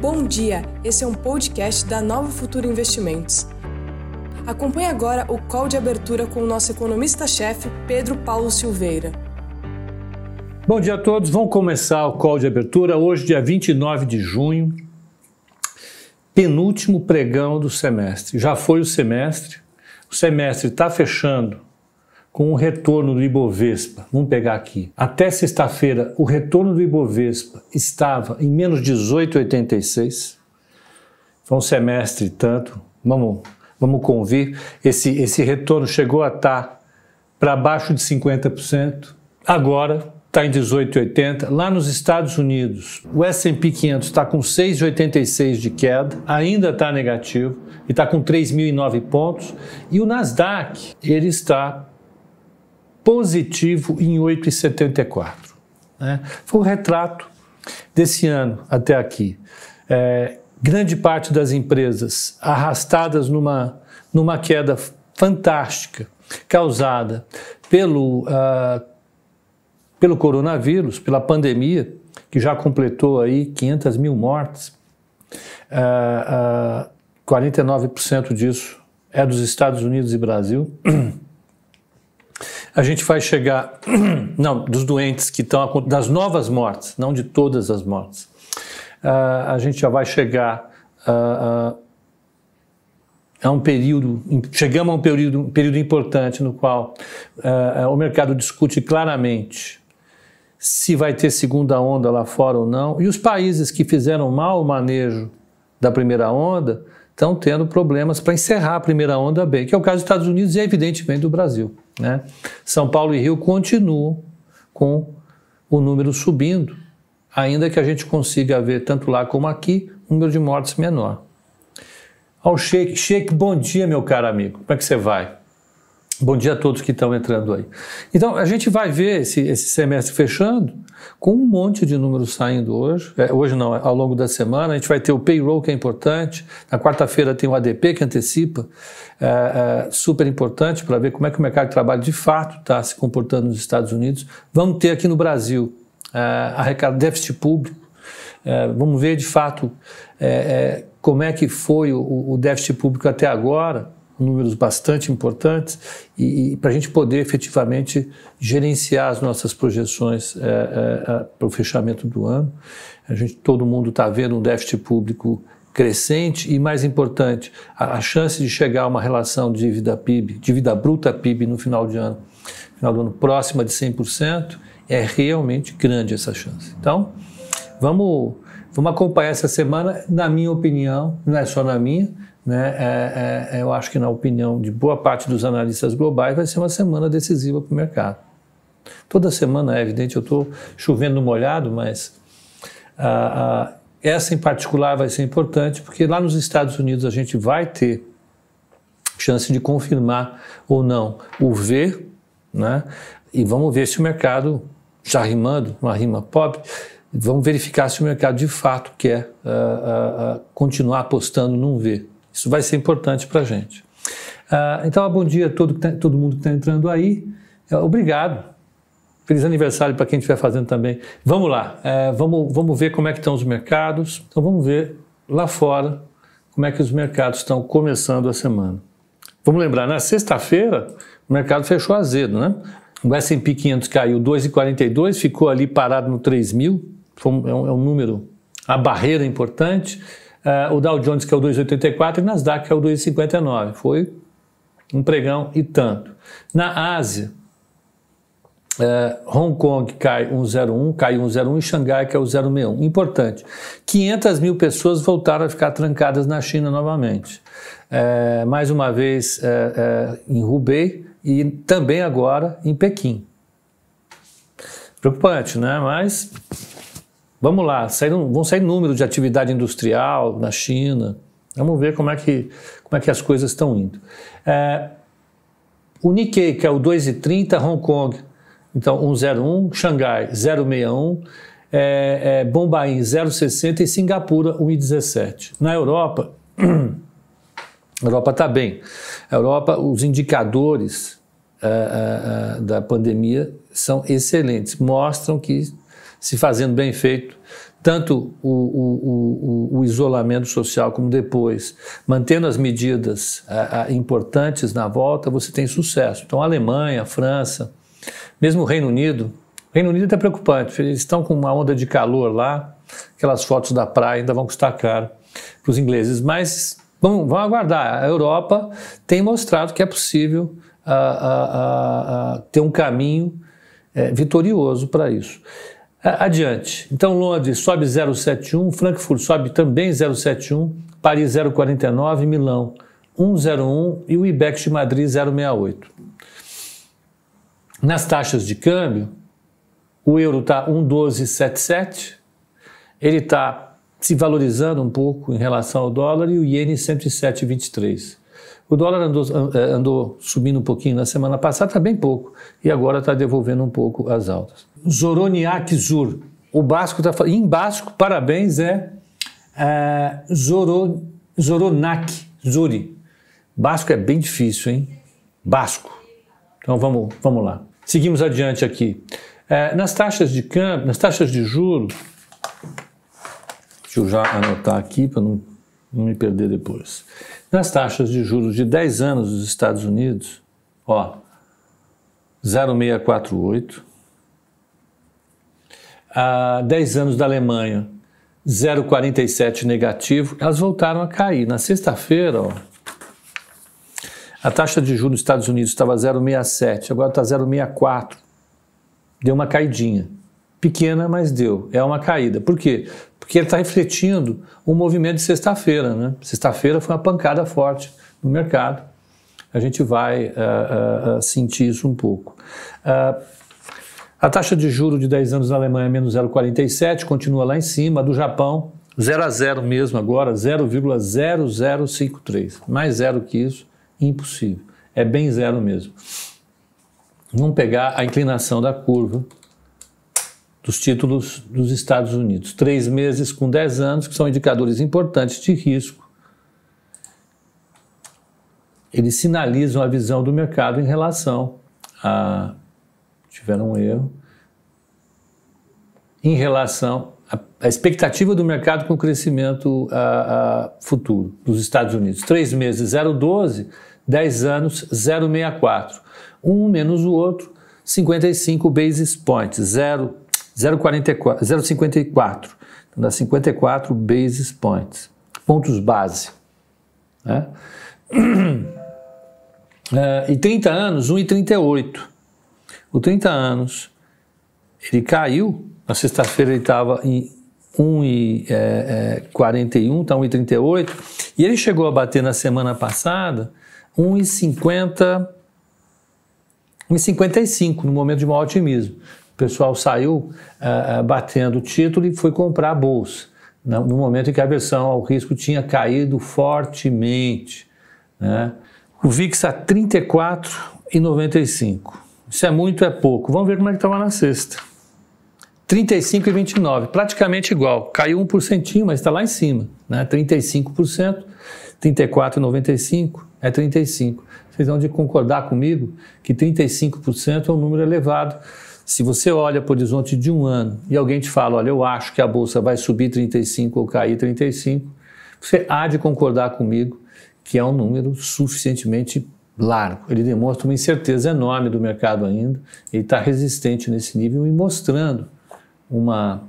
Bom dia, esse é um podcast da Nova Futura Investimentos. Acompanhe agora o call de abertura com o nosso economista-chefe, Pedro Paulo Silveira. Bom dia a todos, vamos começar o call de abertura hoje, dia 29 de junho, penúltimo pregão do semestre. Já foi o semestre, o semestre está fechando com o retorno do Ibovespa. Vamos pegar aqui. Até sexta-feira, o retorno do Ibovespa estava em menos 18,86. Foi um semestre tanto. Vamos, vamos convir. Esse, esse retorno chegou a estar para baixo de 50%. Agora está em 18,80. Lá nos Estados Unidos, o S&P 500 está com 6,86 de queda, ainda está negativo e está com 3.009 pontos. E o Nasdaq, ele está positivo em 8,74. Né? Foi o retrato desse ano até aqui. É, grande parte das empresas arrastadas numa, numa queda fantástica causada pelo, uh, pelo coronavírus, pela pandemia, que já completou aí 500 mil mortes. Uh, uh, 49% disso é dos Estados Unidos e Brasil. a gente vai chegar, não, dos doentes que estão, das novas mortes, não de todas as mortes. Uh, a gente já vai chegar uh, uh, a um período, chegamos a um período, um período importante no qual o mercado discute claramente se vai ter segunda onda lá fora ou não, e os países que fizeram mal o manejo da primeira onda estão tendo problemas para encerrar a primeira onda bem, que é o caso dos Estados Unidos e, evidentemente, do Brasil. Né? São Paulo e Rio continuam com o número subindo, ainda que a gente consiga ver, tanto lá como aqui, número de mortes menor. Ao Sheik, Sheik, bom dia, meu caro amigo. Como é que você vai? Bom dia a todos que estão entrando aí. Então, a gente vai ver esse, esse semestre fechando com um monte de números saindo hoje. É, hoje não, ao longo da semana. A gente vai ter o payroll, que é importante. Na quarta-feira tem o ADP, que antecipa. É, é, super importante para ver como é que o mercado de trabalho de fato está se comportando nos Estados Unidos. Vamos ter aqui no Brasil é, arrecada déficit público. É, vamos ver de fato é, como é que foi o, o déficit público até agora números bastante importantes e, e para a gente poder efetivamente gerenciar as nossas projeções é, é, para o fechamento do ano. A gente, todo mundo está vendo um déficit público crescente e, mais importante, a, a, chance de chegar a uma relação de dívida PIB, dívida bruta PIB no final de ano, final do ano próxima de 100%, é realmente grande essa chance. Então, vamos, vamos acompanhar essa semana, na minha opinião, não é só na minha, né, é, é, eu acho que, na opinião de boa parte dos analistas globais, vai ser uma semana decisiva para o mercado. Toda semana é evidente, eu estou chovendo molhado, mas ah, ah, essa em particular vai ser importante, porque lá nos Estados Unidos a gente vai ter chance de confirmar ou não o V, né, e vamos ver se o mercado, já rimando, uma rima pobre, vamos verificar se o mercado de fato quer continuar apostando num V. Isso vai ser importante para a gente. Uh, então, bom dia a todo, tá, todo mundo que está entrando aí. Uh, obrigado. Feliz aniversário para quem estiver fazendo também. Vamos lá, uh, vamos, vamos ver como é que estão os mercados. Então, vamos ver lá fora como é que os mercados estão começando a semana. Vamos lembrar, na sexta-feira o mercado fechou azedo, né? O S&P 500 caiu 2,42, ficou ali parado no 3 mil, é um, é um número, a barreira importante. Uh, o Dow Jones, que é o 2,84, e Nasdaq, que é o 2,59. Foi um pregão e tanto. Na Ásia, uh, Hong Kong cai 1,01, cai 1,01 e Xangai, que é o 0,61. Importante, 500 mil pessoas voltaram a ficar trancadas na China novamente. Uh, mais uma vez em Hubei e também agora em Pequim. Preocupante, né? Mas Vamos lá, saíram, vão sair números de atividade industrial na China. Vamos ver como é que, como é que as coisas estão indo. É, o Nikkei, que é o 2,30, Hong Kong, então 1,01, Xangai 0,61, é, é, Bombaim 0,60 e Singapura 1,17. Na Europa, a Europa está bem. A Europa, os indicadores é, é, é, da pandemia são excelentes, mostram que se fazendo bem feito, tanto o, o, o, o isolamento social como depois, mantendo as medidas importantes na volta, você tem sucesso. Então, a Alemanha, a França, mesmo o Reino Unido, o Reino Unido é preocupante, eles estão com uma onda de calor lá, aquelas fotos da praia ainda vão custar caro para os ingleses, mas vamos, vamos aguardar. A Europa tem mostrado que é possível uh, uh, uh, ter um caminho é, vitorioso para isso. Adiante. Então, Londres sobe 0,71, Frankfurt sobe também 0,71, Paris 0,49, Milão 1,01 e o IBEX de Madrid 0,68. Nas taxas de câmbio, o euro está 1,1277, ele está se valorizando um pouco em relação ao dólar e o iene 107,23. O dólar andou, eh, andou subindo um pouquinho na semana passada, está bem pouco, e agora está devolvendo um pouco as altas. Zoroniak Zur, o Basco está falando, em Basco, parabéns, é, é Zoro, Zoronak Zuri. Basco é bem difícil, hein? Basco. Então vamos, vamos lá. Seguimos adiante aqui. É, nas taxas de câmbio, nas taxas de juros, deixa eu já anotar aqui para não, não me perder depois. Nas taxas de juros de 10 anos dos Estados Unidos, ó, 0,648. A 10 anos da Alemanha, 0,47 negativo. Elas voltaram a cair. Na sexta-feira, ó, a taxa de juros dos Estados Unidos estava 0,67, agora está 0,64. Deu uma caidinha. Pequena, mas deu. É uma caída. Por quê? Porque ele está refletindo o movimento de sexta-feira. Né? Sexta-feira foi uma pancada forte no mercado. A gente vai uh, uh, sentir isso um pouco. Uh, a taxa de juro de 10 anos na Alemanha é menos 0,47, continua lá em cima. A do Japão, 0 a 0 mesmo agora, 0,0053. Mais zero que isso, impossível. É bem zero mesmo. Vamos pegar a inclinação da curva dos títulos dos Estados Unidos. Três meses com dez anos, que são indicadores importantes de risco. Eles sinalizam a visão do mercado em relação a. tiveram um erro. Em relação à expectativa do mercado com o crescimento a, a futuro dos Estados Unidos. Três meses, 0,12, 10 anos, 0,64. Um menos o outro, 55 basis points, 0, 0,54. Então dá 54 basis points, pontos base. Né? Uh, e 30 anos, 1,38. O 30 anos, ele caiu, na sexta-feira ele estava em 1,41, é, é, está 1,38, e ele chegou a bater na semana passada 1,50, 1,55 no momento de maior otimismo pessoal saiu uh, batendo o título e foi comprar a bolsa, no momento em que a aversão ao risco tinha caído fortemente. Né? O VIX a 34,95. Isso é muito, é pouco. Vamos ver como é que estava na sexta. 35,29, praticamente igual. Caiu 1%, mas está lá em cima. Né? 35%, 34,95 é 35. Vocês vão de concordar comigo que 35% é um número elevado se você olha para o horizonte de um ano e alguém te fala, olha, eu acho que a bolsa vai subir 35 ou cair 35, você há de concordar comigo que é um número suficientemente largo. Ele demonstra uma incerteza enorme do mercado ainda, ele está resistente nesse nível e mostrando uma,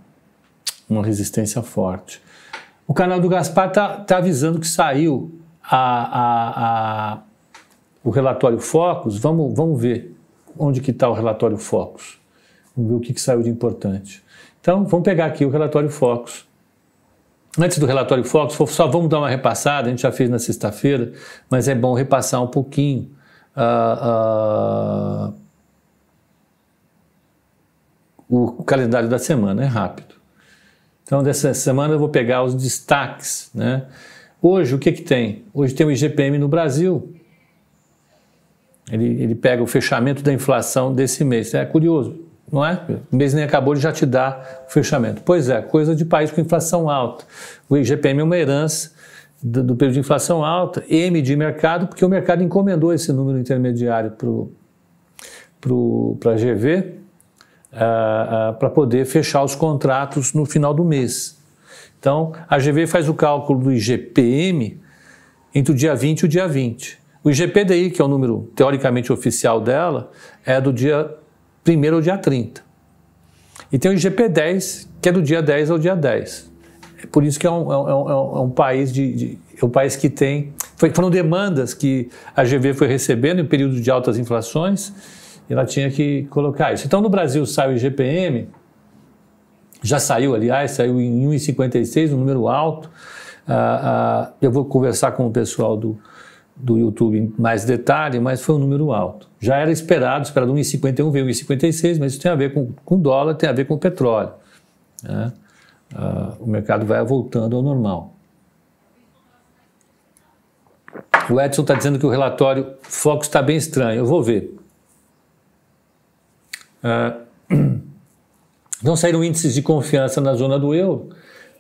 uma resistência forte. O canal do Gaspar está tá avisando que saiu a, a, a, o relatório Focus. Vamos, vamos ver onde que está o relatório Focus. Vamos ver o que, que saiu de importante. Então, vamos pegar aqui o relatório Focus. Antes do relatório Focus, só vamos dar uma repassada, a gente já fez na sexta-feira, mas é bom repassar um pouquinho. Uh, uh, o calendário da semana, é rápido. Então, dessa semana eu vou pegar os destaques. Né? Hoje, o que, que tem? Hoje tem o IGPM no Brasil. Ele, ele pega o fechamento da inflação desse mês. É curioso não é? O mês nem acabou, ele já te dá o fechamento. Pois é, coisa de país com inflação alta. O IGPM é uma herança do, do período de inflação alta, M de mercado, porque o mercado encomendou esse número intermediário para a GV. uh, uh, para poder fechar os contratos no final do mês. Então, a GV faz o cálculo do IGPM entre o dia 20 e o dia 20. O IGPDI, que é o número teoricamente oficial dela, é do dia 1 ao dia 30. E tem o IGP-10, que é do dia 10 ao dia 10. É por isso que é um, é um, é um é país de, de, é um país que tem foram demandas que a GV foi recebendo em período de altas inflações e ela tinha que colocar isso. Então no Brasil sai o IGPM já saiu, aliás, saiu em 1,56, um número alto. Ah, ah, eu vou conversar com o pessoal do, do YouTube em mais detalhe, mas foi um número alto. Já era esperado, esperado 1,51, veio 1,56, mas isso tem a ver com, com dólar, tem a ver com petróleo. Né? Ah, o mercado vai voltando ao normal. O Edson está dizendo que o relatório Fox está bem estranho. Eu vou ver. Uh, Não saíram índices de confiança na zona do euro,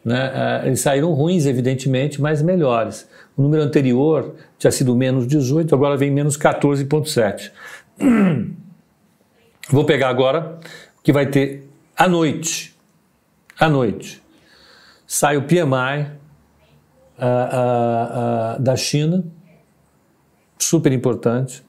né? Ah, eles saíram ruins, evidentemente, mas melhores. O número anterior tinha sido menos 18, agora vem menos 14,7. Vou pegar agora o que vai ter à noite. À noite. Sai o PMI uh, uh, da China, super importante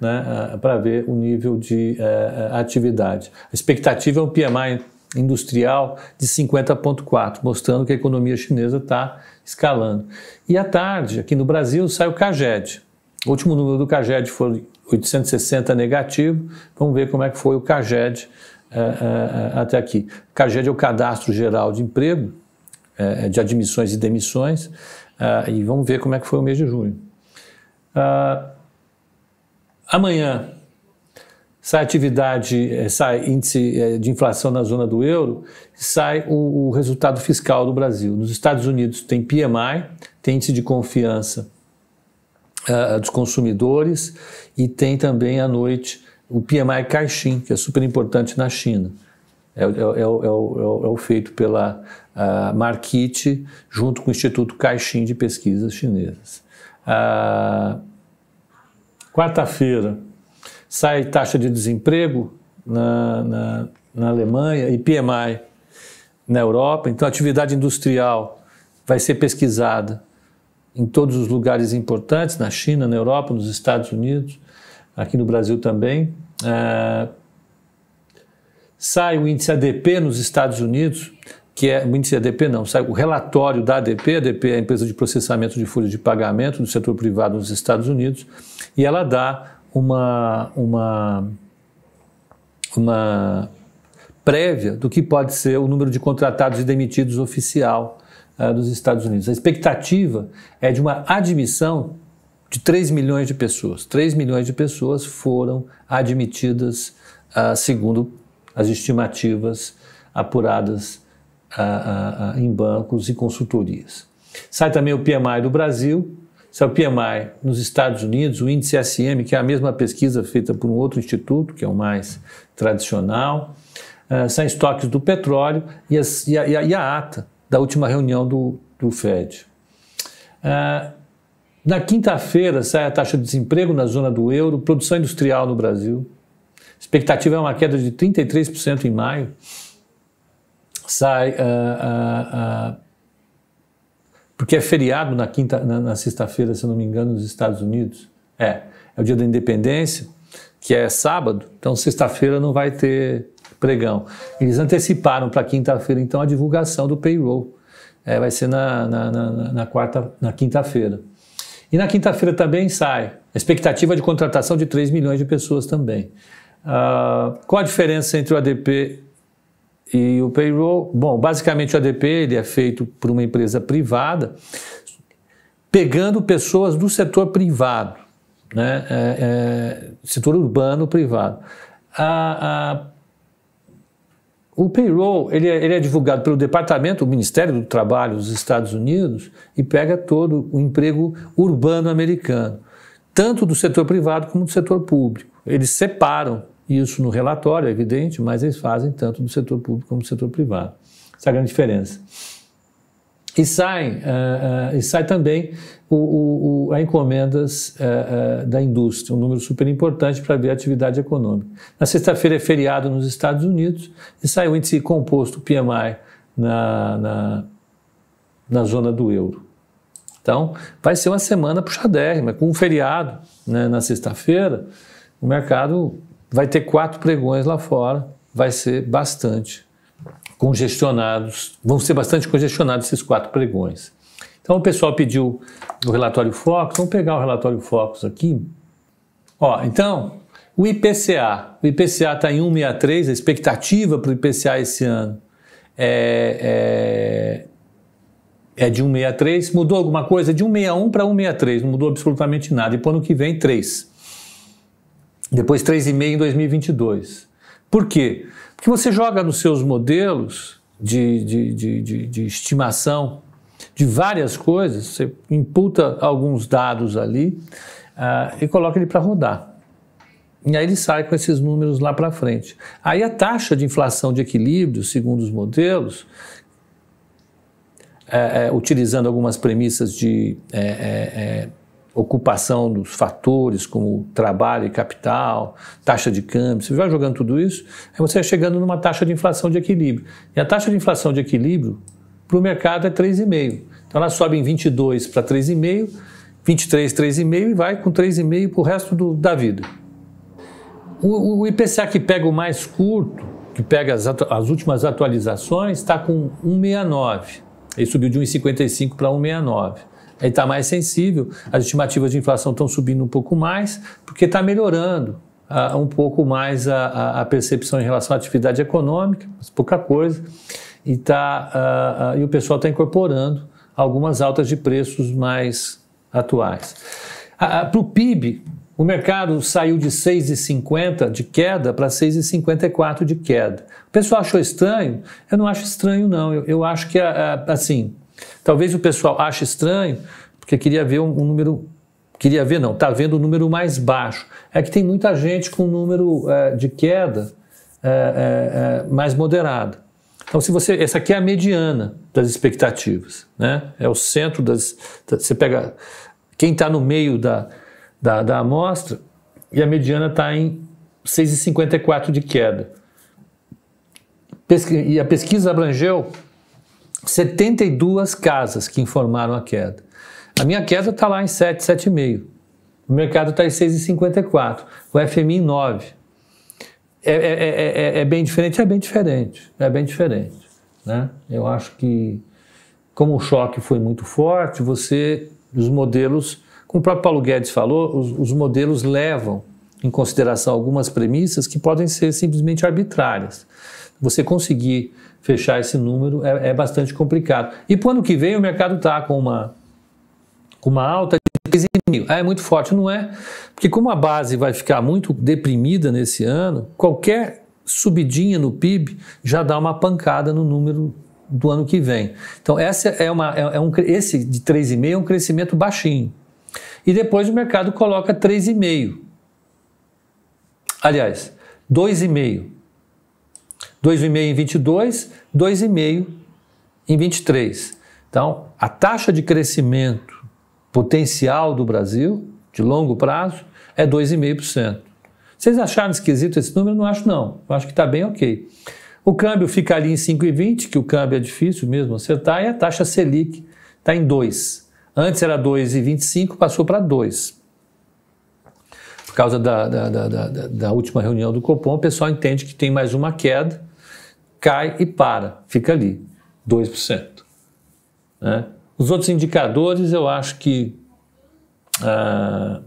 né, para ver o nível de uh, atividade. A expectativa é um PMI industrial de 50,4, mostrando que a economia chinesa está escalando. E à tarde, aqui no Brasil, sai o CAGED. O último número do CAGED foi 860 negativo. Vamos ver como é que foi o CAGED uh, uh, até aqui. O CAGED é o Cadastro Geral de Emprego, de admissões e demissões, e vamos ver como é que foi o mês de junho. Uh, Amanhã sai atividade, eh, sai índice eh, de inflação na zona do euro, sai o, o resultado fiscal do Brasil. Nos Estados Unidos tem PMI, tem índice de confiança uh, dos consumidores e tem também à noite o PMI Caixin, que é super importante na China. É, é, é, é o, o, feito pela uh, junto com o Instituto Caixin de Pesquisas Chinesas. Uh, Quarta-feira sai taxa de desemprego na, na, na Alemanha e PMI na Europa. Então, a atividade industrial vai ser pesquisada em todos os lugares importantes, na China, na Europa, nos Estados Unidos, aqui no Brasil também. É, sai o índice ADP nos Estados Unidos, que é o índice ADP não, sai o relatório da ADP, a ADP é a empresa de processamento de folha de pagamento do setor privado nos Estados Unidos, e ela dá uma, uma, uma prévia do que pode ser o número de contratados e demitidos oficial uh, dos Estados Unidos. A expectativa é de uma admissão de 3 milhões de pessoas. 3 milhões de pessoas foram admitidas, uh, segundo as estimativas apuradas uh, em bancos e consultorias. Sai também o PMI do Brasil, esse é o PMI nos Estados Unidos, o índice SM, que é a mesma pesquisa feita por um outro instituto, que é o mais tradicional, uh, são estoques do petróleo e, as, e, a, e, a, ata da última reunião do, do FED. Uh, na quinta-feira sai a taxa de desemprego na zona do euro, produção industrial no Brasil. Expectativa é uma queda de 33% em maio. Sai uh, porque é feriado na quinta, na, na sexta-feira, se não me engano, nos Estados Unidos. É, é o dia da independência, que é sábado, então sexta-feira não vai ter pregão. Eles anteciparam para quinta-feira, então, a divulgação do payroll. É, vai ser na, na, na, na quarta, na quinta-feira. E na quinta-feira também sai a expectativa de contratação de 3 milhões de pessoas também. Uh, qual a diferença entre o ADP e o payroll, bom, basicamente o ADP ele é feito por uma empresa privada, pegando pessoas do setor privado, né? É, é, setor urbano privado. A, a, o payroll ele é, ele é, divulgado pelo Departamento, o Ministério do Trabalho dos Estados Unidos e pega todo o emprego urbano americano, tanto do setor privado como do setor público. Eles separam isso no relatório, é evidente, mas eles fazem tanto do setor público como do setor privado. Essa é a grande diferença. E sai, uh, uh, e sai também o, o, o, a encomendas uh, da indústria, um número super importante para ver a atividade econômica. Na sexta-feira é feriado nos Estados Unidos e sai o índice composto PMI na, na, na zona do euro. Então, vai ser uma semana puxadérrima, com um feriado né, na sexta-feira, o mercado vai ter quatro pregões lá fora, vai ser bastante congestionados, vão ser bastante congestionados esses quatro pregões. Então o pessoal pediu o relatório Focus, vamos pegar o relatório Focus aqui. Ó, então, o IPCA, o IPCA está em 1,63, a expectativa para o IPCA esse ano é, é, é de 1,63. Mudou alguma coisa? De 1,61 para 1,63, não mudou absolutamente nada. E para o ano que vem, 3. Depois 3,5 em 2022. Por quê? Porque você joga nos seus modelos de, de, de, de, de estimação de várias coisas, você imputa alguns dados ali uh, e coloca ele para rodar. E aí ele sai com esses números lá para frente. Aí a taxa de inflação de equilíbrio, segundo os modelos, é, é, utilizando algumas premissas de é, é ocupação dos fatores como trabalho e capital, taxa de câmbio, você vai jogando tudo isso, aí você vai chegando numa taxa de inflação de equilíbrio. E a taxa de inflação de equilíbrio para o mercado é 3,5. Então ela sobe em 22 para 3,5, 23, 3,5 e vai com 3,5 para o resto do, da vida. O, o, IPCA que pega o mais curto, que pega as, as últimas atualizações, está com 1,69. Ele subiu de 1,55 para 1,69 ele está mais sensível, as estimativas de inflação estão subindo um pouco mais, porque está melhorando uh, um pouco mais a, a, percepção em relação à atividade econômica, mas pouca coisa, e, tá, uh, uh, e o pessoal está incorporando algumas altas de preços mais atuais. Para o PIB, o mercado saiu de 6,50 de queda para 6,54 de queda. O pessoal achou estranho? Eu não acho estranho, não. Eu, eu acho que, assim, Talvez o pessoal ache estranho, porque queria ver um, um número. Queria ver, não, está vendo o um número mais baixo. É que tem muita gente com um número é, de queda é, é, mais moderado. Então, se você. Essa aqui é a mediana das expectativas, né? É o centro das. Você pega quem está no meio da, da, da amostra e a mediana está em 6,54 de queda. E a pesquisa abrangeu 72 casas que informaram a queda. A minha queda está lá em 7, 7,5. O mercado está em 6,54. O FMI em 9. É, é, é, é, bem diferente? É bem diferente. É bem diferente. Né? Eu acho que, como o choque foi muito forte, você, os modelos, como o próprio Paulo Guedes falou, os, os modelos levam em consideração algumas premissas que podem ser simplesmente arbitrárias. Você conseguir fechar esse número é, é bastante complicado. E para o ano que vem o mercado está com uma, com uma alta de 15 mil. Ah, é muito forte, não é? Porque como a base vai ficar muito deprimida nesse ano, qualquer subidinha no PIB já dá uma pancada no número do ano que vem. Então essa é uma, é, é um, esse de 3,5 é um crescimento baixinho. E depois o mercado coloca 3,5. Aliás, 2,5. 2,5 em 22, 2,5 em 23. Então, a taxa de crescimento potencial do Brasil, de longo prazo, é 2,5%. Vocês acharam esquisito esse número? Não acho não. Eu acho que está bem ok. O câmbio fica ali em 5,20, que o câmbio é difícil mesmo acertar, e a taxa Selic está em 2. Antes era 2,25, passou para 2. Por causa da, da, da, da, última reunião do Copom, o pessoal entende que tem mais uma queda cai e para, fica ali, 2%. Né? Os outros indicadores eu acho que ah,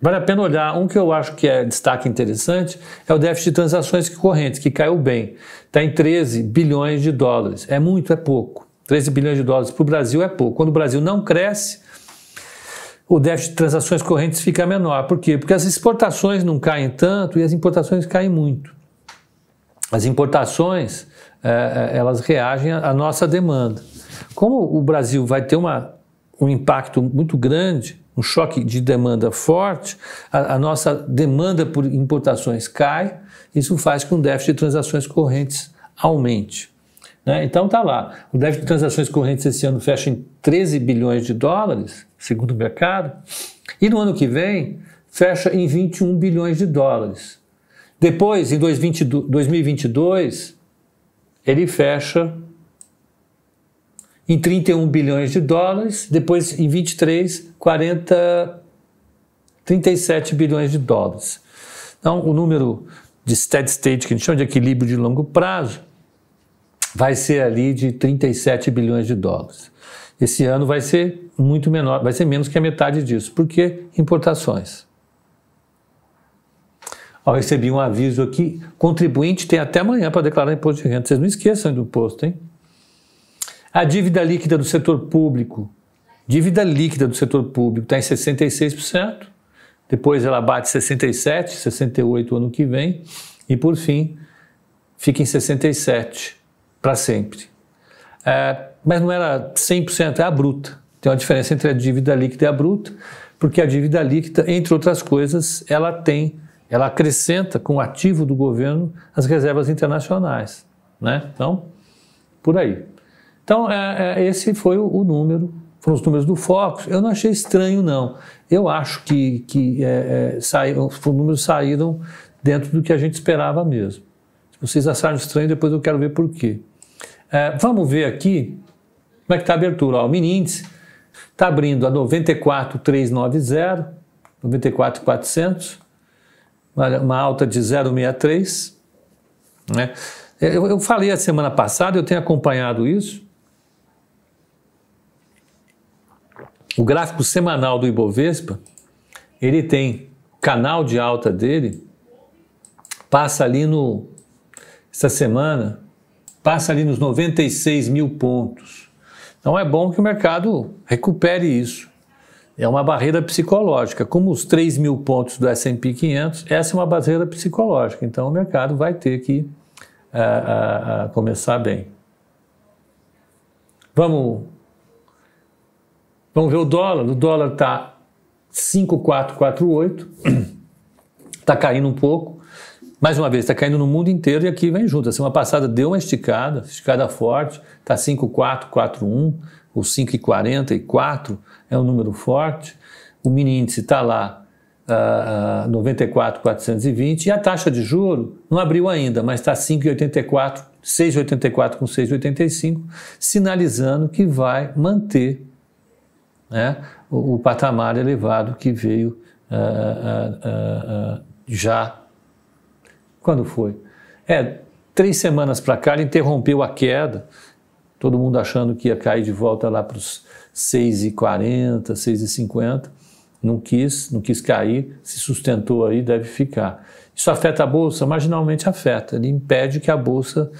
vale a pena olhar. Um que eu acho que é destaque interessante é o déficit de transações correntes, que caiu bem. Está em 13 bilhões de dólares. É muito, é pouco. 13 bilhões de dólares para o Brasil é pouco. Quando o Brasil não cresce, o déficit de transações correntes fica menor. Por quê? Porque as exportações não caem tanto e as importações caem muito as importações é, é, elas reagem à nossa demanda. Como o Brasil vai ter uma, um impacto muito grande, um choque de demanda forte, a, a nossa demanda por importações cai, isso faz com que o déficit de transações correntes aumente. Né? Então tá lá. O déficit de transações correntes esse ano fecha em 13 bilhões de dólares, segundo o mercado, e no ano que vem fecha em 21 bilhões de dólares. Depois, em 2022, ele fecha em 31 bilhões de dólares, depois em 23, 40, 37 bilhões de dólares. Então, o número de steady state, que a gente chama de equilíbrio de longo prazo, vai ser ali de 37 bilhões de dólares. Esse ano vai ser muito menor, vai ser menos que a metade disso, porque importações. Ó, recebi um aviso aqui, contribuinte tem até amanhã para declarar imposto de renda. Vocês não esqueçam do imposto, hein? A dívida líquida do setor público, dívida líquida do setor público está em 66%, depois ela bate 67, 68 ano que vem, e por fim fica em 67 para sempre. É, mas não era 100%, é a bruta. Tem uma diferença entre a dívida líquida e a bruta, porque a dívida líquida, entre outras coisas, ela tem, ela acrescenta com o ativo do governo as reservas internacionais. Né? Então, por aí. Então, é, é, esse foi o, o, número, foram os números do Focus. Eu não achei estranho, não. Eu acho que, que é, é os números saíram dentro do que a gente esperava mesmo. Se vocês acharam estranho, depois eu quero ver por quê. É, vamos ver aqui como é que está a abertura. Ó, o mini índice está abrindo a 94,390, 94,400, uma alta de 0,63. Né? Eu, eu falei a semana passada, eu tenho acompanhado isso. O gráfico semanal do Ibovespa, ele tem canal de alta dele, passa ali no, essa semana, passa ali nos 96 mil pontos. Então é bom que o mercado recupere isso. É uma barreira psicológica. Como os 3 mil pontos do S&P 500, essa é uma barreira psicológica. Então o mercado vai ter que uh, uh, uh, começar bem. Vamos Vamos ver o dólar. O dólar está 5,448, está caindo um pouco. Mais uma vez, está caindo no mundo inteiro e aqui vem junto. A semana passada deu uma esticada, esticada forte, está 5,441, o 5,44 é um número forte. O mini índice está lá, uh, uh, 94,420 e a taxa de juro não abriu ainda, mas está 5,84, 6,84 com 6,85, sinalizando que vai manter né, o, o, patamar elevado que veio uh, uh, uh, já. Quando foi? É, três semanas para cá ele interrompeu a queda, todo mundo achando que ia cair de volta lá para os 6,40, 6,50. Não quis, não quis cair, se sustentou aí, deve ficar. Isso afeta a bolsa? Marginalmente afeta. Ele impede que a bolsa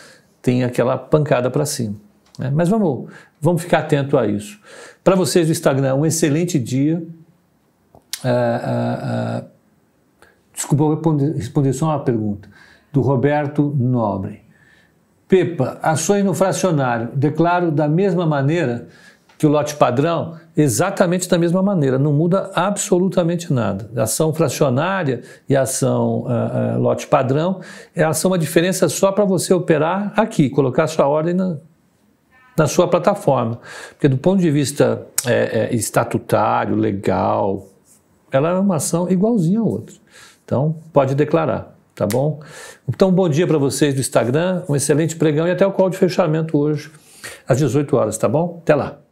tenha aquela pancada para cima. Né? Mas vamos, vamos ficar atento a isso. Para vocês do Instagram, um excelente dia. Uh, uh, uh, desculpa, responder, responder só uma pergunta. Do Roberto Nobre. Pepa, ações no fracionário. Declaro da mesma maneira que o lote padrão, exatamente da mesma maneira, não muda absolutamente nada. A ação fracionária e a ação uh, uh, lote padrão, elas são uma diferença só para você operar aqui, colocar sua ordem na, na sua plataforma. Porque do ponto de vista é, é, estatutário, legal, ela é uma ação igualzinha a outra. Então, pode declarar, tá bom? Então, bom dia para vocês do Instagram, um excelente pregão e até o call de fechamento hoje, às 18 horas, tá bom? Até lá.